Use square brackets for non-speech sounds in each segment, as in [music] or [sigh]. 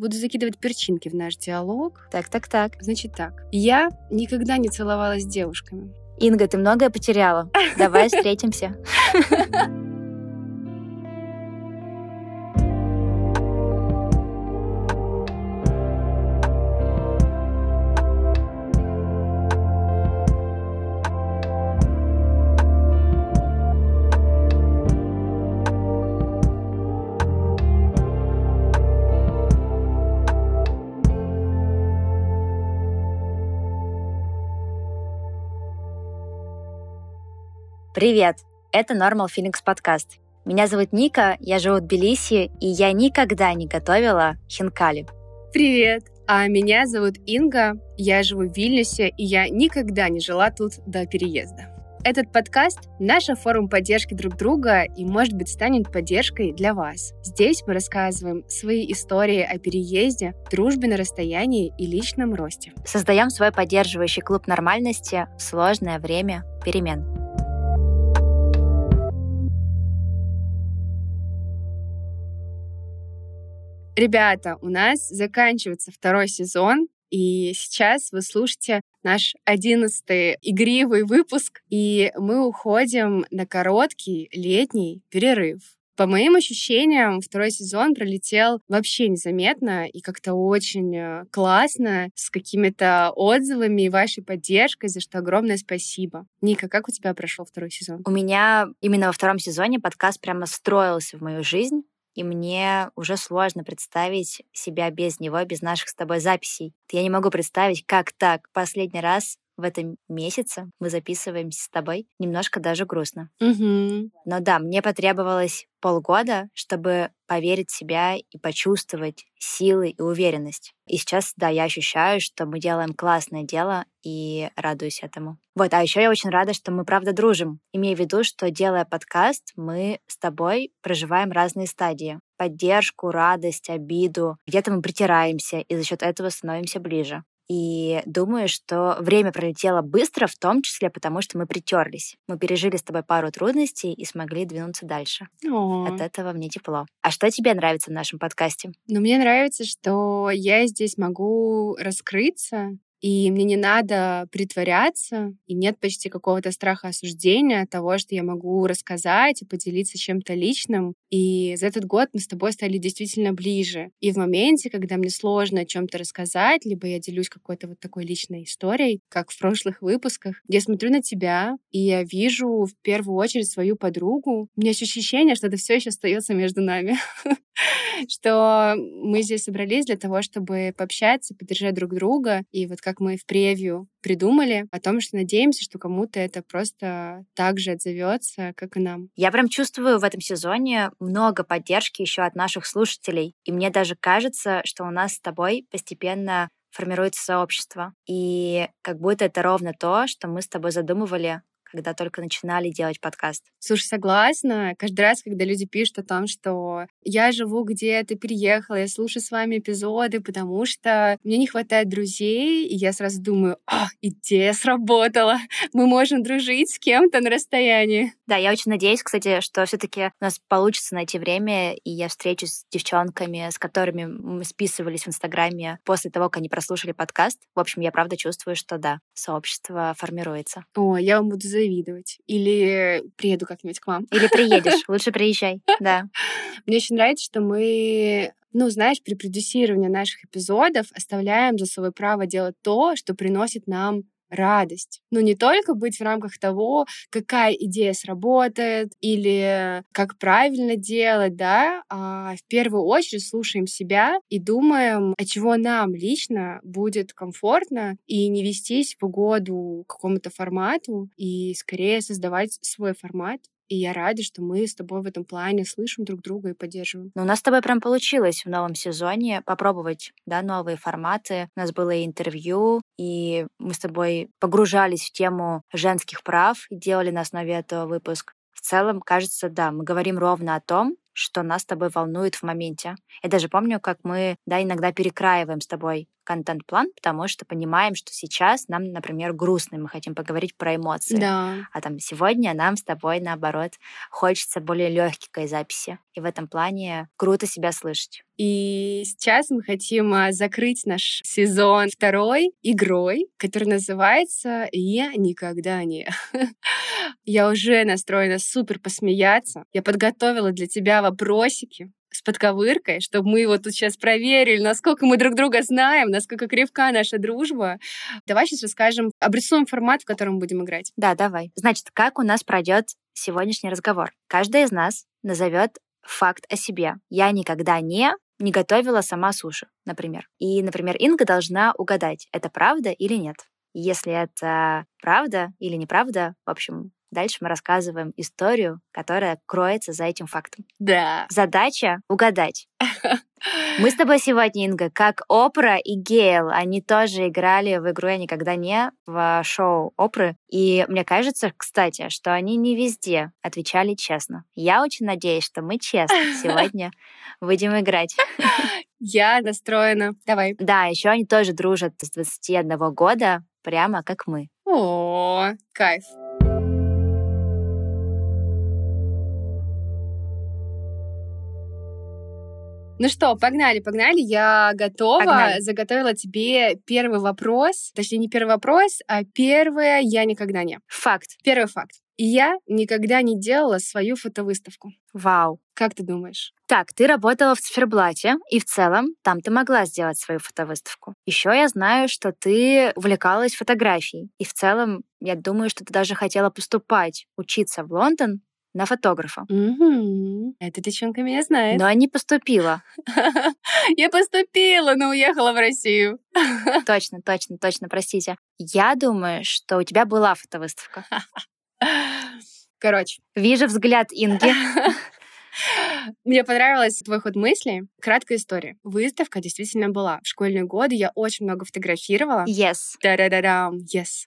Буду закидывать перчинки в наш диалог. Так, так, так. Значит так. Я никогда не целовалась с девушками. Инга, ты многое потеряла. Давай [laughs] встретимся. [laughs] Привет! Это Normal Phoenix подкаст. Меня зовут Ника, я живу в Тбилиси, и я никогда не готовила хинкали. Привет! А меня зовут Инга, я живу в Вильнюсе, и я никогда не жила тут до переезда. Этот подкаст — наша форма поддержки друг друга и, может быть, станет поддержкой для вас. Здесь мы рассказываем свои истории о переезде, дружбе на расстоянии и личном росте. Создаем свой поддерживающий клуб нормальности в сложное время перемен. Ребята, у нас заканчивается второй сезон, и сейчас вы слушаете наш одиннадцатый игривый выпуск, и мы уходим на короткий летний перерыв. По моим ощущениям, второй сезон пролетел вообще незаметно и как-то очень э, классно, с какими-то отзывами и вашей поддержкой, за что огромное спасибо. Ника, как у тебя прошел второй сезон? У меня именно во втором сезоне подкаст прямо строился в мою жизнь и мне уже сложно представить себя без него, без наших с тобой записей. Я не могу представить, как так. Последний раз в этом месяце мы записываемся с тобой. Немножко даже грустно. Угу. Но да, мне потребовалось полгода, чтобы поверить в себя и почувствовать силы и уверенность. И сейчас, да, я ощущаю, что мы делаем классное дело и радуюсь этому. Вот, а еще я очень рада, что мы правда дружим. Имея в виду, что делая подкаст, мы с тобой проживаем разные стадии. Поддержку, радость, обиду. Где-то мы притираемся, и за счет этого становимся ближе. И думаю, что время пролетело быстро, в том числе потому, что мы притерлись. Мы пережили с тобой пару трудностей и смогли двинуться дальше. О. От этого мне тепло. А что тебе нравится в нашем подкасте? Ну, мне нравится, что я здесь могу раскрыться и мне не надо притворяться, и нет почти какого-то страха осуждения того, что я могу рассказать и поделиться чем-то личным. И за этот год мы с тобой стали действительно ближе. И в моменте, когда мне сложно о чем-то рассказать, либо я делюсь какой-то вот такой личной историей, как в прошлых выпусках, я смотрю на тебя, и я вижу в первую очередь свою подругу. У меня есть ощущение, что это все еще остается между нами. [laughs] что мы здесь собрались для того, чтобы пообщаться, поддержать друг друга. И вот как мы в превью придумали о том, что надеемся, что кому-то это просто так же отзовется, как и нам. Я прям чувствую в этом сезоне много поддержки еще от наших слушателей. И мне даже кажется, что у нас с тобой постепенно формируется сообщество. И как будто это ровно то, что мы с тобой задумывали когда только начинали делать подкаст. Слушай, согласна. Каждый раз, когда люди пишут о том, что я живу где-то, переехала, я слушаю с вами эпизоды, потому что мне не хватает друзей, и я сразу думаю, а, идея сработала. Мы можем дружить с кем-то на расстоянии. Да, я очень надеюсь, кстати, что все таки у нас получится найти время, и я встречусь с девчонками, с которыми мы списывались в Инстаграме после того, как они прослушали подкаст. В общем, я правда чувствую, что да, сообщество формируется. О, я вам буду завидовать. Или приеду как-нибудь к вам. Или приедешь. [laughs] Лучше приезжай, да. Мне очень нравится, что мы ну, знаешь, при продюсировании наших эпизодов оставляем за собой право делать то, что приносит нам радость. Но не только быть в рамках того, какая идея сработает или как правильно делать, да, а в первую очередь слушаем себя и думаем, от чего нам лично будет комфортно и не вестись в угоду какому-то формату и скорее создавать свой формат, и я рада, что мы с тобой в этом плане слышим друг друга и поддерживаем. Ну, у нас с тобой прям получилось в новом сезоне попробовать, да, новые форматы. У нас было и интервью, и мы с тобой погружались в тему женских прав и делали на основе этого выпуск. В целом, кажется, да, мы говорим ровно о том, что нас с тобой волнует в моменте. Я даже помню, как мы, да, иногда перекраиваем с тобой контент-план, потому что понимаем, что сейчас нам, например, грустно, мы хотим поговорить про эмоции. Да. А там сегодня нам с тобой, наоборот, хочется более легкой записи. И в этом плане круто себя слышать. И сейчас мы хотим а, закрыть наш сезон второй игрой, которая называется «Я никогда не». [laughs] Я уже настроена супер посмеяться. Я подготовила для тебя вопросики с подковыркой, чтобы мы вот тут сейчас проверили, насколько мы друг друга знаем, насколько крепка наша дружба. Давай сейчас расскажем, обрисуем формат, в котором будем играть. Да, давай. Значит, как у нас пройдет сегодняшний разговор? Каждая из нас назовет факт о себе. Я никогда не не готовила сама суши, например. И, например, Инга должна угадать, это правда или нет. Если это правда или неправда, в общем, Дальше мы рассказываем историю, которая кроется за этим фактом. Да. Задача — угадать. [laughs] Мы с тобой сегодня, Инга, как Опра и Гейл, они тоже играли в игру «Я никогда не» в шоу Опры. И мне кажется, кстати, что они не везде отвечали честно. Я очень надеюсь, что мы честно [laughs] сегодня будем играть. Я настроена. Давай. Да, еще они тоже дружат с 21 года, прямо как мы. О, кайф. Ну что, погнали, погнали. Я готова. Погнали. Заготовила тебе первый вопрос. Точнее, не первый вопрос, а первое «я никогда не». Факт. Первый факт. Я никогда не делала свою фотовыставку. Вау. Как ты думаешь? Так, ты работала в циферблате, и в целом там ты могла сделать свою фотовыставку. Еще я знаю, что ты увлекалась фотографией. И в целом, я думаю, что ты даже хотела поступать, учиться в Лондон на фотографа. Угу. Эта девчонка меня знает. Но не поступила. [laughs] Я поступила, но уехала в Россию. [laughs] Точно, точно, точно, простите. Я думаю, что у тебя была фотовыставка. Короче. Вижу взгляд Инги. [laughs] Мне понравилось твой ход мысли. Краткая история. Выставка действительно была. В школьные годы я очень много фотографировала. Yes. Да-да-да-да, yes.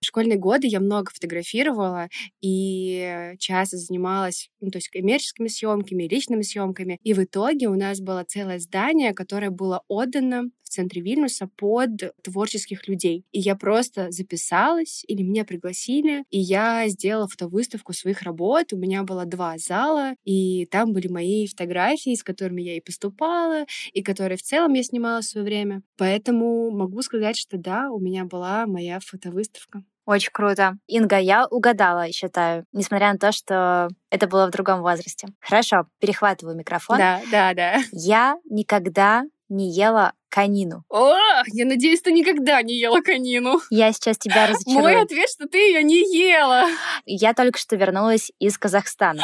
В школьные годы я много фотографировала и часто занималась, ну, то есть коммерческими съемками, личными съемками. И в итоге у нас было целое здание, которое было отдано центре Вильнюса под творческих людей. И я просто записалась, или меня пригласили, и я сделала фотовыставку своих работ. У меня было два зала, и там были мои фотографии, с которыми я и поступала, и которые в целом я снимала в свое время. Поэтому могу сказать, что да, у меня была моя фотовыставка. Очень круто. Инга, я угадала, считаю, несмотря на то, что это было в другом возрасте. Хорошо, перехватываю микрофон. Да, да, да. Я никогда не ела конину. О, я надеюсь, ты никогда не ела конину. Я сейчас тебя разочарую. Мой ответ, что ты ее не ела. Я только что вернулась из Казахстана.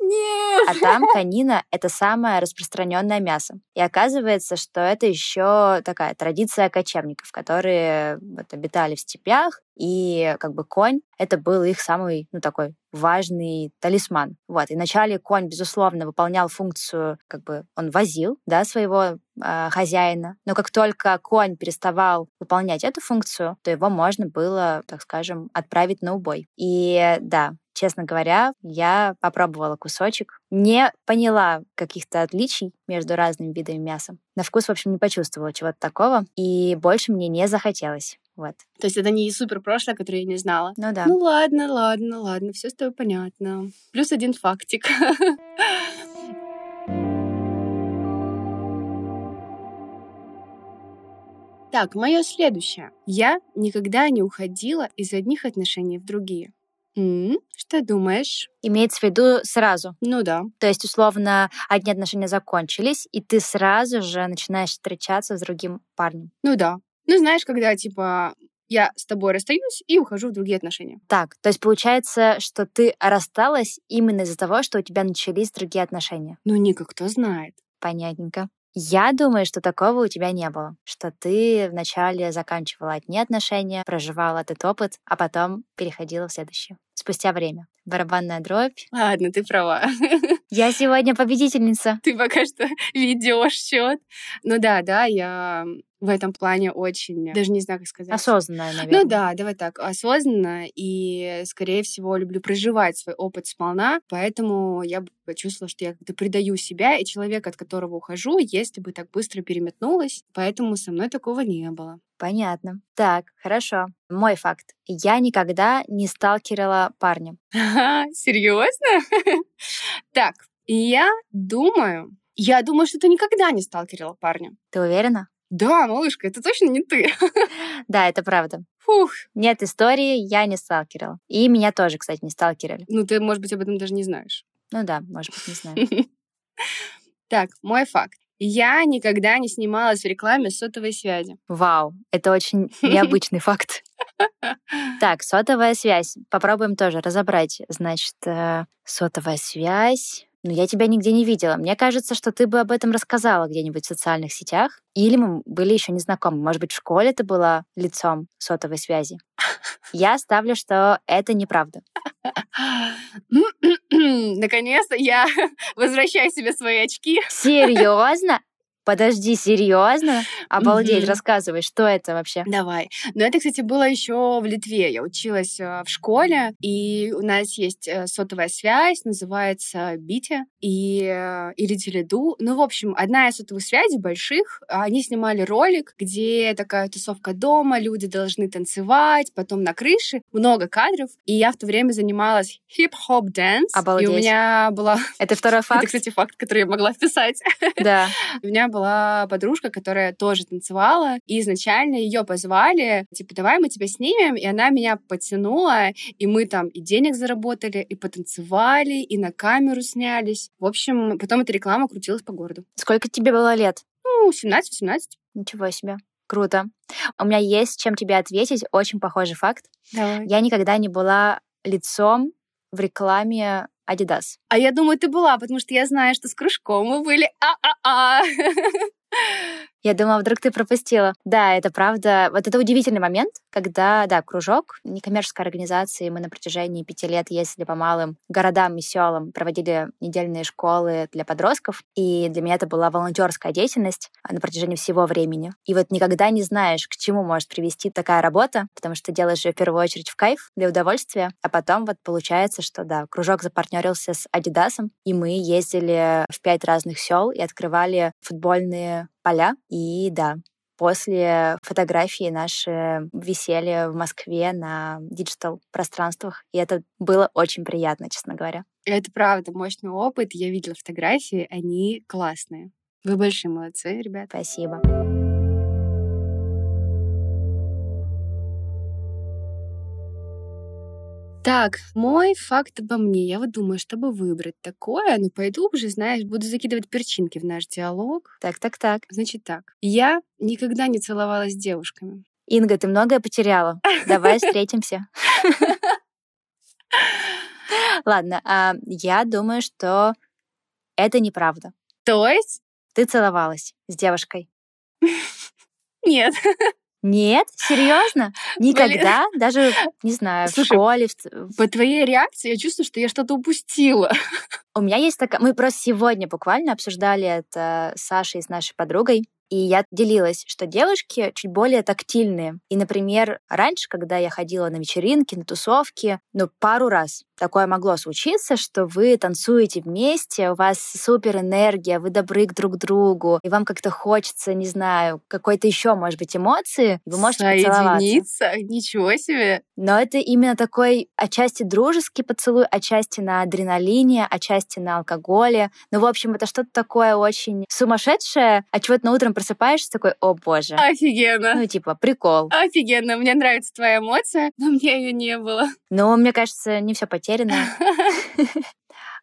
Нет. А там конина — это самое распространенное мясо. И оказывается, что это еще такая традиция кочевников, которые вот, обитали в степях, и как бы конь — это был их самый, ну, такой важный талисман. Вот. И вначале конь, безусловно, выполнял функцию, как бы он возил, да, своего э, хозяина. Но как только конь переставал выполнять эту функцию, то его можно было, так скажем, отправить на убой. И да, честно говоря, я попробовала кусочек, не поняла каких-то отличий между разными видами мяса. На вкус, в общем, не почувствовала чего-то такого, и больше мне не захотелось. Вот. То есть это не супер прошлое, которое я не знала. Ну да. Ну ладно, ладно, ладно, все с тобой понятно. Плюс один фактик. [laughs] Так, мое следующее. Я никогда не уходила из одних отношений в другие. М, Что думаешь? Имеется в виду сразу. Ну да. То есть, условно, одни отношения закончились, и ты сразу же начинаешь встречаться с другим парнем. Ну да. Ну знаешь, когда типа я с тобой расстаюсь и ухожу в другие отношения. Так, то есть получается, что ты рассталась именно из-за того, что у тебя начались другие отношения. Ну, Ника, кто знает. Понятненько. Я думаю, что такого у тебя не было. Что ты вначале заканчивала одни отношения, проживала этот опыт, а потом переходила в следующие. Спустя время. Барабанная дробь. Ладно, ты права. [laughs] Я сегодня победительница. Ты пока что [laughs] ведешь счет. Ну да, да, я в этом плане очень, даже не знаю, как сказать. Осознанная, наверное. Ну да, давай так, осознанно и, скорее всего, люблю проживать свой опыт сполна, поэтому я бы почувствовала, что я как-то предаю себя и человека, от которого ухожу, если бы так быстро переметнулась, поэтому со мной такого не было. Понятно. Так, хорошо. Мой факт. Я никогда не сталкерила парня. [laughs] Серьезно? [laughs] Так, я думаю, я думаю, что ты никогда не сталкерила парня. Ты уверена? Да, малышка, это точно не ты. [laughs] Да, это правда. Фух. Нет истории, я не сталкерила. И меня тоже, кстати, не сталкерили. Ну, ты, может быть, об этом даже не знаешь. Ну да, может быть, не знаю. Так, мой факт. Я никогда не снималась в рекламе сотовой связи. Вау, это очень [laughs] необычный факт. [laughs] Так, сотовая связь. Попробуем тоже разобрать. Значит, э, сотовая связь. Но я тебя нигде не видела. Мне кажется, что ты бы об этом рассказала где-нибудь в социальных сетях. Или мы были еще не знакомы. Может быть, в школе ты была лицом сотовой связи. Я ставлю, что это неправда. [clears throat] Наконец-то я [laughs] возвращаю себе свои очки. Серьезно? Подожди, серьезно? Обалдеть, mm-hmm. рассказывай, что это вообще? Давай. Ну, это, кстати, было еще в Литве. Я училась э, в школе, и у нас есть э, сотовая связь, называется Bitė и, э, или Tele2. Ну, в общем, одна из сотовых связей больших, они снимали ролик, где такая тусовка дома, люди должны танцевать, потом на крыше, много кадров, и я в то время занималась hip-hop dance. Обалдеть. И у меня была... Это второй [laughs] факт? Это, кстати, факт, который я могла вписать. Да. [laughs] У меня была подружка, которая тоже танцевала, и изначально ее позвали, типа, давай мы тебя снимем, и она меня потянула, и мы там и денег заработали, и потанцевали, и на камеру снялись. В общем, потом эта реклама крутилась по городу. Сколько тебе было лет? Ну, 17-18. Ничего себе. Круто. У меня есть чем тебе ответить. Очень похожий факт. Давай. Я никогда не была лицом в рекламе Adidas. А я думаю, ты была, потому что я знаю, что с кружком мы были а-а-а. [laughs] Я думала, вдруг ты пропустила. Да, это правда. Вот это удивительный момент, когда, да, кружок, некоммерческая организация, мы на протяжении пяти лет ездили по малым городам и селам, проводили недельные школы для подростков, и для меня это была волонтерская деятельность на протяжении всего времени. И вот никогда не знаешь, к чему может привести такая работа, потому что делаешь ее в первую очередь в кайф, для удовольствия, а потом вот получается, что, да, кружок запартнерился с Адидасом, и мы ездили в пять разных сел и открывали футбольные поля. И да, после фотографии наши висели в Москве на digital пространствах, и это было очень приятно, честно говоря. Это правда мощный опыт. Я видела фотографии, они классные. Вы большие молодцы, ребята. Спасибо. Так, мой факт обо мне. Я вот думаю, чтобы выбрать такое, ну, пойду уже, знаешь, буду закидывать перчинки в наш диалог. Так, так, так. Значит так. Я никогда не целовалась с девушками. Инга, ты многое потеряла. Давай [laughs] встретимся. Ладно, а я думаю, что это неправда. То есть? Ты целовалась с девушкой? [laughs] Нет. Нет, серьезно? Никогда? Блин. Даже, не знаю, Слушай, в школе? По твоей реакции я чувствую, что я что-то упустила. [laughs] У меня есть такая... Мы просто сегодня буквально обсуждали это с Сашей, с нашей подругой. И я делилась, что девушки чуть более тактильные. И, например, раньше, когда я ходила на вечеринки, на тусовки, ну, пару раз такое могло случиться, что вы танцуете вместе, у вас супер энергия, вы добры к друг другу, и вам как-то хочется, не знаю, какой-то еще, может быть, эмоции, вы можете поцеловаться. [laughs] Ничего себе! Но это именно такой отчасти дружеский поцелуй, отчасти на адреналине, отчасти на алкоголе. Ну, в общем, это что-то такое очень сумасшедшее, а чего-то на утром просыпаешься такой, о боже. Офигенно. Ну, типа, прикол. Офигенно. Мне нравится твоя эмоция, но мне ее не было. Ну, мне кажется, не все потеряно. [laughs]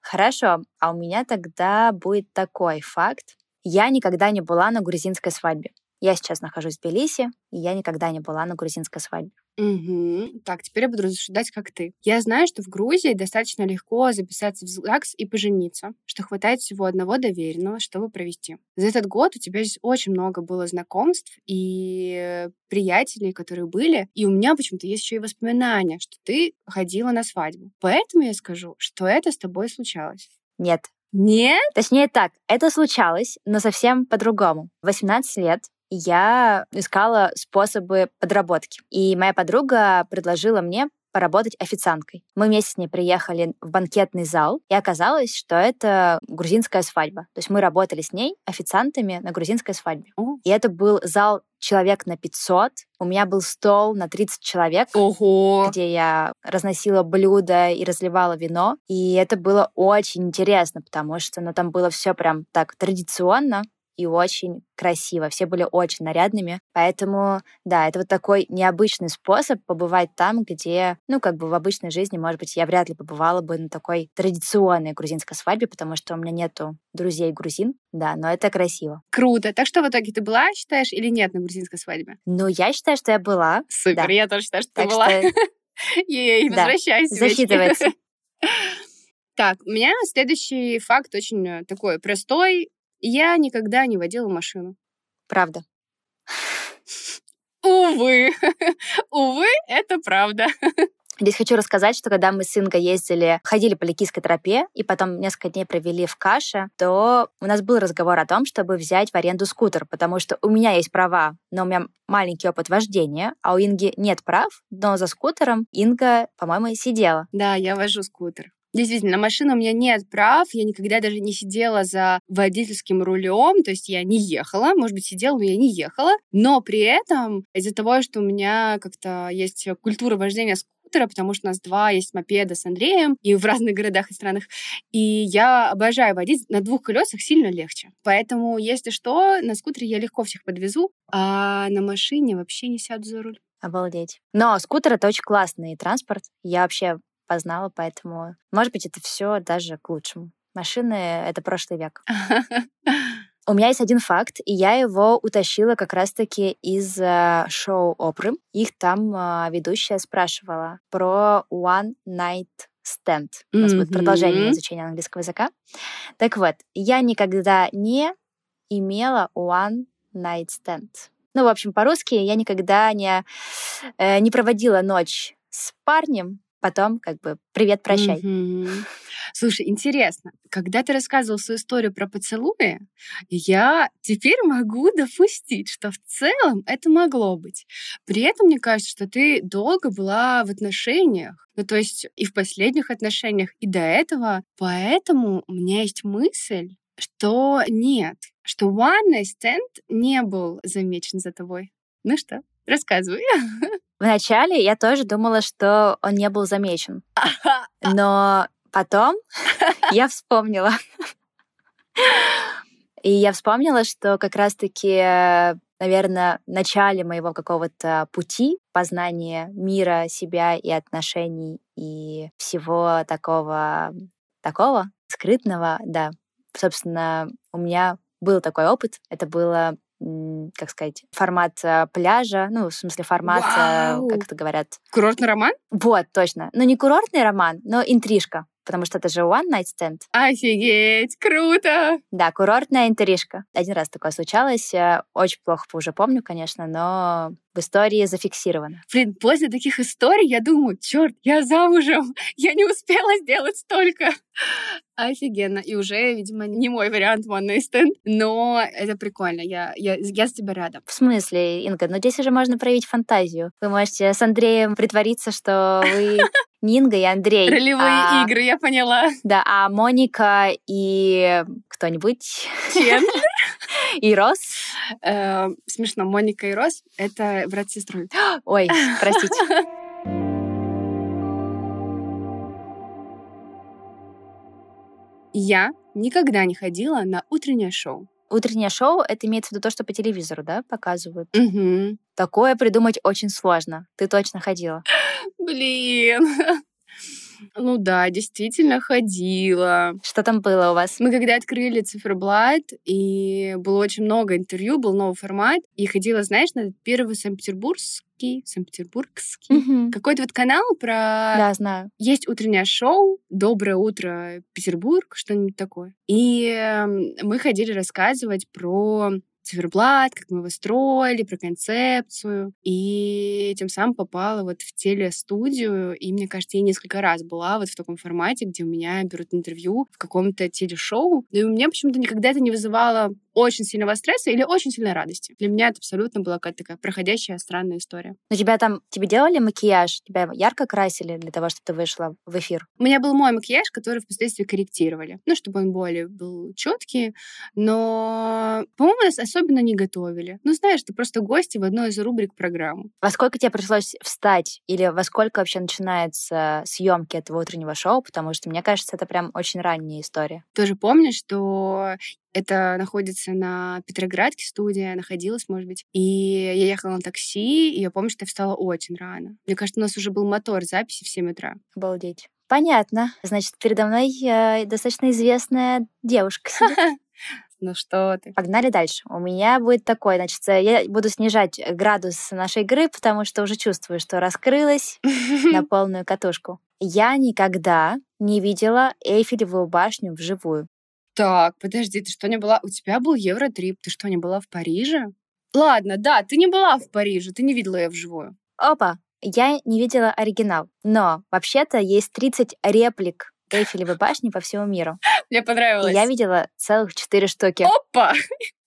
Хорошо, а у меня тогда будет такой факт. Я никогда не была на грузинской свадьбе. Я сейчас нахожусь в Тбилиси, и я никогда не была на грузинской свадьбе. Угу. Так, теперь я буду рассуждать, как ты. Я знаю, что в Грузии достаточно легко записаться в ЗАГС и пожениться, что хватает всего одного доверенного, чтобы провести. За этот год у тебя здесь очень много было знакомств и приятелей, которые были, и у меня почему-то есть еще и воспоминания, что ты ходила на свадьбу. Поэтому я скажу, что это с тобой случалось. Нет. Нет? Точнее так, это случалось, но совсем по-другому. 18 лет я искала способы подработки. И моя подруга предложила мне поработать официанткой. Мы вместе с ней приехали в банкетный зал, и оказалось, что это грузинская свадьба. То есть мы работали с ней официантами на грузинской свадьбе. О. И это был зал человек на 500. У меня был стол на 30 человек, Ого! где я разносила блюда и разливала вино. И это было очень интересно, потому что ну, там было все прям так традиционно и очень красиво. Все были очень нарядными. Поэтому, да, это вот такой необычный способ побывать там, где, ну, как бы в обычной жизни, может быть, я вряд ли побывала бы на такой традиционной грузинской свадьбе, потому что у меня нету друзей грузин. Да, но это красиво. Круто. Так что в итоге ты была, считаешь, или нет на грузинской свадьбе? Ну, я считаю, что я была. Супер, Да. я тоже считаю, что ты Так была. что [laughs] Ей, возвращайся. засчитывается. [laughs] Так, у меня следующий факт очень э, такой простой. Я никогда не водила машину. правда. Увы. [laughs] Увы, это правда. [laughs] Здесь хочу рассказать, что когда мы с Ингой ездили, ходили по Ликийской тропе и потом несколько дней провели в Каше, то у нас был разговор о том, чтобы взять в аренду скутер, потому что у меня есть права, но у меня маленький опыт вождения, а у Инги нет прав, но за скутером Инга, по-моему, сидела. Да, я вожу скутер. Действительно, на машину у меня нет прав, я никогда даже не сидела за водительским рулем, то есть я не ехала, может быть, сидела, но я не ехала, но при этом из-за того, что у меня как-то есть культура вождения скутера, потому что у нас два есть мопеда с Андреем, и в разных городах и странах, и я обожаю водить, на двух колесах сильно легче. Поэтому, если что, на скутере я легко всех подвезу, а на машине вообще не сяду за руль. Обалдеть. Но скутер — это очень классный транспорт. Я вообще познала, поэтому, может быть, это все даже к лучшему. Машины — это прошлый век. [laughs] У меня есть один факт, и я его утащила как раз-таки из э, шоу Опры. Их там э, ведущая спрашивала про One Night Stand. У нас будет продолжение изучения английского языка. Так вот, я никогда не имела One Night Stand. Ну, в общем, по-русски я никогда не, э, не проводила ночь с парнем, потом как бы привет, прощай. Мгм. Слушай, интересно, когда ты рассказывал свою историю про поцелуи, я теперь могу допустить, что в целом это могло быть. При этом мне кажется, что ты долго была в отношениях, ну то есть и в последних отношениях, и до этого. Поэтому у меня есть мысль, что нет, что one night stand не был замечен за тобой. Ну что, рассказывай. [laughs] Вначале я тоже думала, что он не был замечен. Но потом [laughs] я вспомнила. И я вспомнила, что как раз-таки, наверное, в начале моего какого-то пути познания мира, себя и отношений и всего такого, такого скрытного, да. Собственно, у меня был такой опыт. Это было как сказать, формат э, пляжа, ну, в смысле формат, э, Вау! как это говорят, Курортный роман? вот, точно. Ну, не курортный роман, но интрижка, потому что это же one night stand. Офигеть, круто! Да, курортная интрижка. Один раз такое случалось. э, Очень плохо уже помню, конечно, но в истории зафиксировано. Блин, после таких историй я думаю, черт, я замужем, [laughs] я не успела сделать столько. Офигенно. И уже, видимо, не мой вариант night stand, но это прикольно. Я, я, я с тебя рада. В смысле, Инга, ну здесь уже можно проявить фантазию. Вы можете с Андреем притвориться, что вы [laughs] не Инга и Андрей. Ролевые а- игры, я поняла. Да, а Моника и кто-нибудь, Чен. [laughs] и Рос. Э, Смешно, Моника и Рос — это брат с сестрой. [gasps] Ой, простите. Я никогда не ходила на утреннее шоу. Утреннее шоу, это имеется в виду то, что по телевизору, да, показывают? Такое придумать очень сложно. Ты точно ходила. [gasps] Блин. [laughs] Ну да, действительно ходила. Что там было у вас? Мы когда открыли циферблат, и было очень много интервью, был новый формат, и ходила, знаешь, на первый Санкт-Петербургский, Санкт-Петербургский, Мгм. какой-то вот канал про... Да, знаю. Есть утреннее шоу «Доброе утро, Петербург», что-нибудь такое. И эм, мы ходили рассказывать про циферблат, как мы его строили, про концепцию. И тем самым попала вот в телестудию. И мне кажется, я несколько раз была вот в таком формате, где у меня берут интервью в каком-то телешоу. И у меня почему-то никогда это не вызывало очень сильного стресса или очень сильной радости. Для меня это абсолютно была какая-то такая проходящая странная история. Но тебя там, тебе делали макияж? Тебя ярко красили для того, чтобы ты вышла в эфир? У меня был мой макияж, который впоследствии корректировали. Ну, чтобы он более был четкий. Но, по-моему, нас особенно не готовили. Ну, знаешь, ты просто гости в одной из рубрик программы. Во сколько тебе пришлось встать? Или во сколько вообще начинаются съемки этого утреннего шоу? Потому что, мне кажется, это прям очень ранняя история. Тоже помню, что это находится на Петроградке студия, находилась, может быть. И я ехала на такси, и я помню, что я встала очень рано. Мне кажется, у нас уже был мотор записи в 7 утра. Обалдеть. Понятно. Значит, передо мной э, достаточно известная девушка. [laughs] Ну что ты. Погнали дальше. У меня будет такой, значит, э, я буду снижать градус нашей игры, потому что уже чувствую, что раскрылась на [laughs] полную катушку. Я никогда не видела Эйфелевую башню вживую. Так, подожди, ты что не была? У тебя был Евротрип, ты что, не была в Париже? Ладно, да, ты не была в Париже, ты не видела ее вживую. Опа! Я не видела оригинал, но вообще-то есть 30 реплик Эйфелевой башни по всему миру. Мне И понравилось. я видела целых 4 штуки. Опа!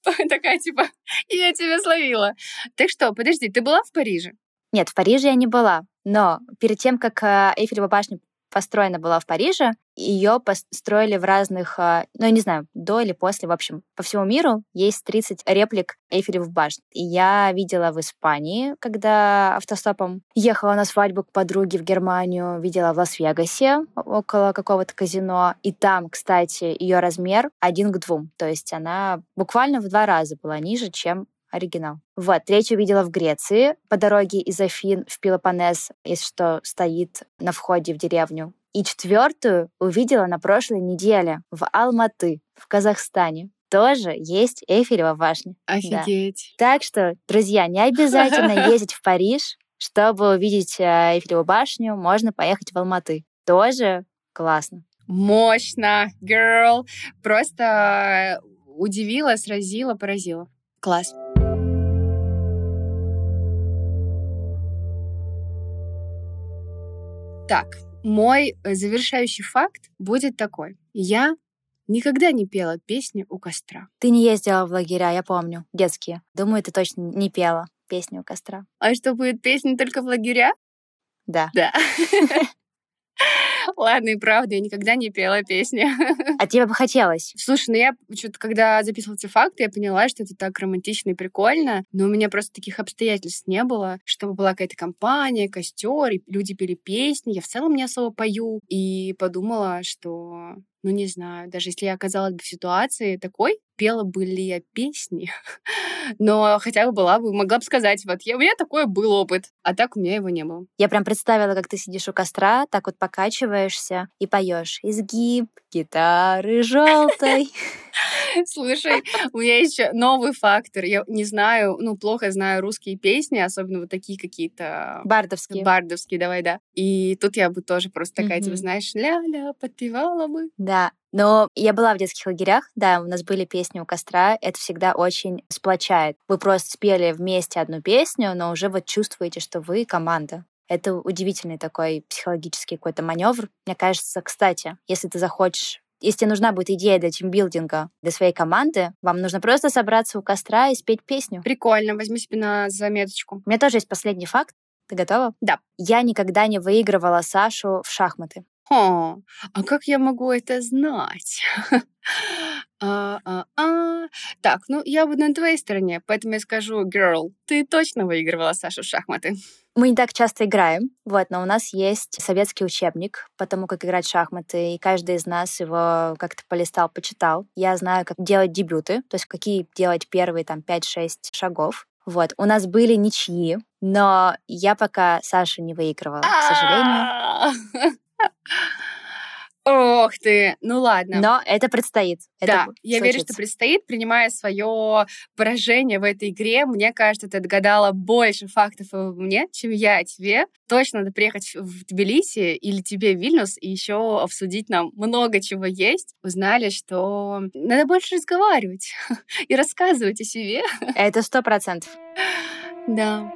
[laughs] Такая типа, я тебя словила. Так что, подожди, ты была в Париже? Нет, в Париже я не была, но перед тем, как э, Эйфелева башня построена была в Париже, ее построили в разных, э, ну, я не знаю, до или после, в общем, по всему миру есть 30 реплик Эйфелевой башни. И я видела в Испании, когда автостопом ехала на свадьбу к подруге в Германию, видела в Лас-Вегасе около какого-то казино, и там, кстати, ее размер один к двум, то есть она буквально в два раза была ниже, чем оригинал. Вот, третью видела в Греции, по дороге из Афин в Пелопоннес, если что, стоит на входе в деревню. И четвертую увидела на прошлой неделе в Алматы, в Казахстане. Тоже есть Эйфелева башня. Офигеть. Так что, друзья, не обязательно [laughs] ездить в Париж, чтобы увидеть э, Эйфелеву башню, можно поехать в Алматы. Тоже классно. Мощно, girl. Просто удивила, сразила, поразила. Класс. Так, мой э, завершающий факт будет такой. Я никогда не пела песни у костра. Ты не ездила в лагеря, я помню, детские. Думаю, ты точно не пела песню у костра. А что, будет песня только в лагеря? Да. Да. [laughs] Ладно, и правда, я никогда не пела песни. А тебе бы хотелось? Слушай, ну я что-то, когда записывала эти факты, я поняла, что это так романтично и прикольно, но у меня просто таких обстоятельств не было, чтобы была какая-то компания, костер, и люди пели песни. Я в целом не особо пою. И подумала, что, ну не знаю, даже если я оказалась бы в ситуации такой, пела бы ли я песни, [laughs] но хотя бы была бы, могла бы сказать, вот, я, у меня такой был опыт, а так у меня его не было. Я прям представила, как ты сидишь у костра, так вот покачиваешься и поешь изгиб гитары желтой. [laughs] Слушай, у меня еще новый фактор. Я не знаю, ну, плохо знаю русские песни, особенно вот такие какие-то Бардовские. бардовские, давай, да. И тут я бы тоже просто такая, типа, знаешь, ля-ля, подпевала бы. Да. Но я была в детских лагерях, да, у нас были песни у костра, это всегда очень сплочает. Вы просто спели вместе одну песню, но уже вот чувствуете, что вы команда. Это удивительный такой психологический какой-то маневр. Мне кажется, кстати, если ты захочешь если тебе нужна будет идея для тимбилдинга для своей команды, вам нужно просто собраться у костра и спеть песню. Прикольно, возьми себе на заметочку. У меня тоже есть последний факт. Ты готова? Да. Я никогда не выигрывала Сашу в шахматы. О, а как я могу это знать? [laughs] А, а, а. Так, ну я буду на твоей стороне, поэтому я скажу, girl, ты точно выигрывала Сашу в шахматы. Мы не так часто играем, вот, но у нас есть советский учебник по тому, как играть в шахматы, и каждый из нас его как-то полистал, почитал. Я знаю, как делать дебюты, то есть какие делать первые там 5-6 шагов. Вот, у нас были ничьи, но я пока Сашу не выигрывала, к сожалению. [laughs] Ох ты, ну ладно. Но это предстоит. Это да, я верю, что предстоит, принимая свое поражение в этой игре. Мне кажется, ты отгадала больше фактов обо мне, чем я о тебе. Точно надо приехать в Тбилиси или тебе в Вильнюс и еще обсудить нам много чего есть. Узнали, что надо больше разговаривать [laughs] и рассказывать о себе. Это сто процентов. Да.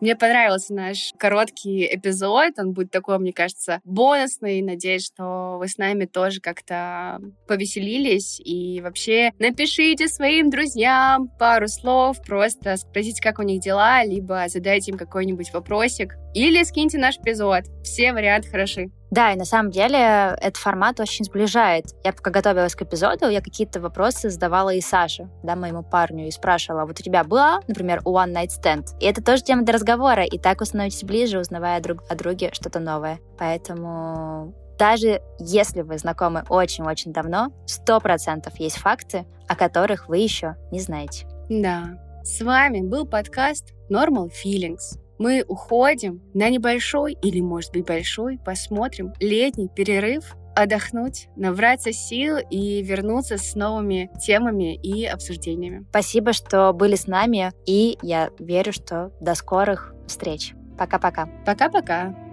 Мне понравился наш короткий эпизод. Он будет такой, мне кажется, бонусный. Надеюсь, что вы с нами тоже как-то повеселились. И вообще напишите своим друзьям пару слов, просто спросите, как у них дела, либо задайте им какой-нибудь вопросик. Или скиньте наш эпизод. Все варианты хороши. Да, и на самом деле этот формат очень сближает. Я пока готовилась к эпизоду, я какие-то вопросы задавала и Саше, да, моему парню, и спрашивала, вот у тебя была, например, one night stand? И это тоже тема для разговора, и так вы становитесь ближе, узнавая друг о друге что-то новое. Поэтому даже если вы знакомы очень-очень давно, сто процентов есть факты, о которых вы еще не знаете. Да. С вами был подкаст Normal Feelings мы уходим на небольшой или, может быть, большой, посмотрим, летний перерыв, отдохнуть, набраться сил и вернуться с новыми темами и обсуждениями. Спасибо, что были с нами, и я верю, что до скорых встреч. Пока-пока. Пока-пока.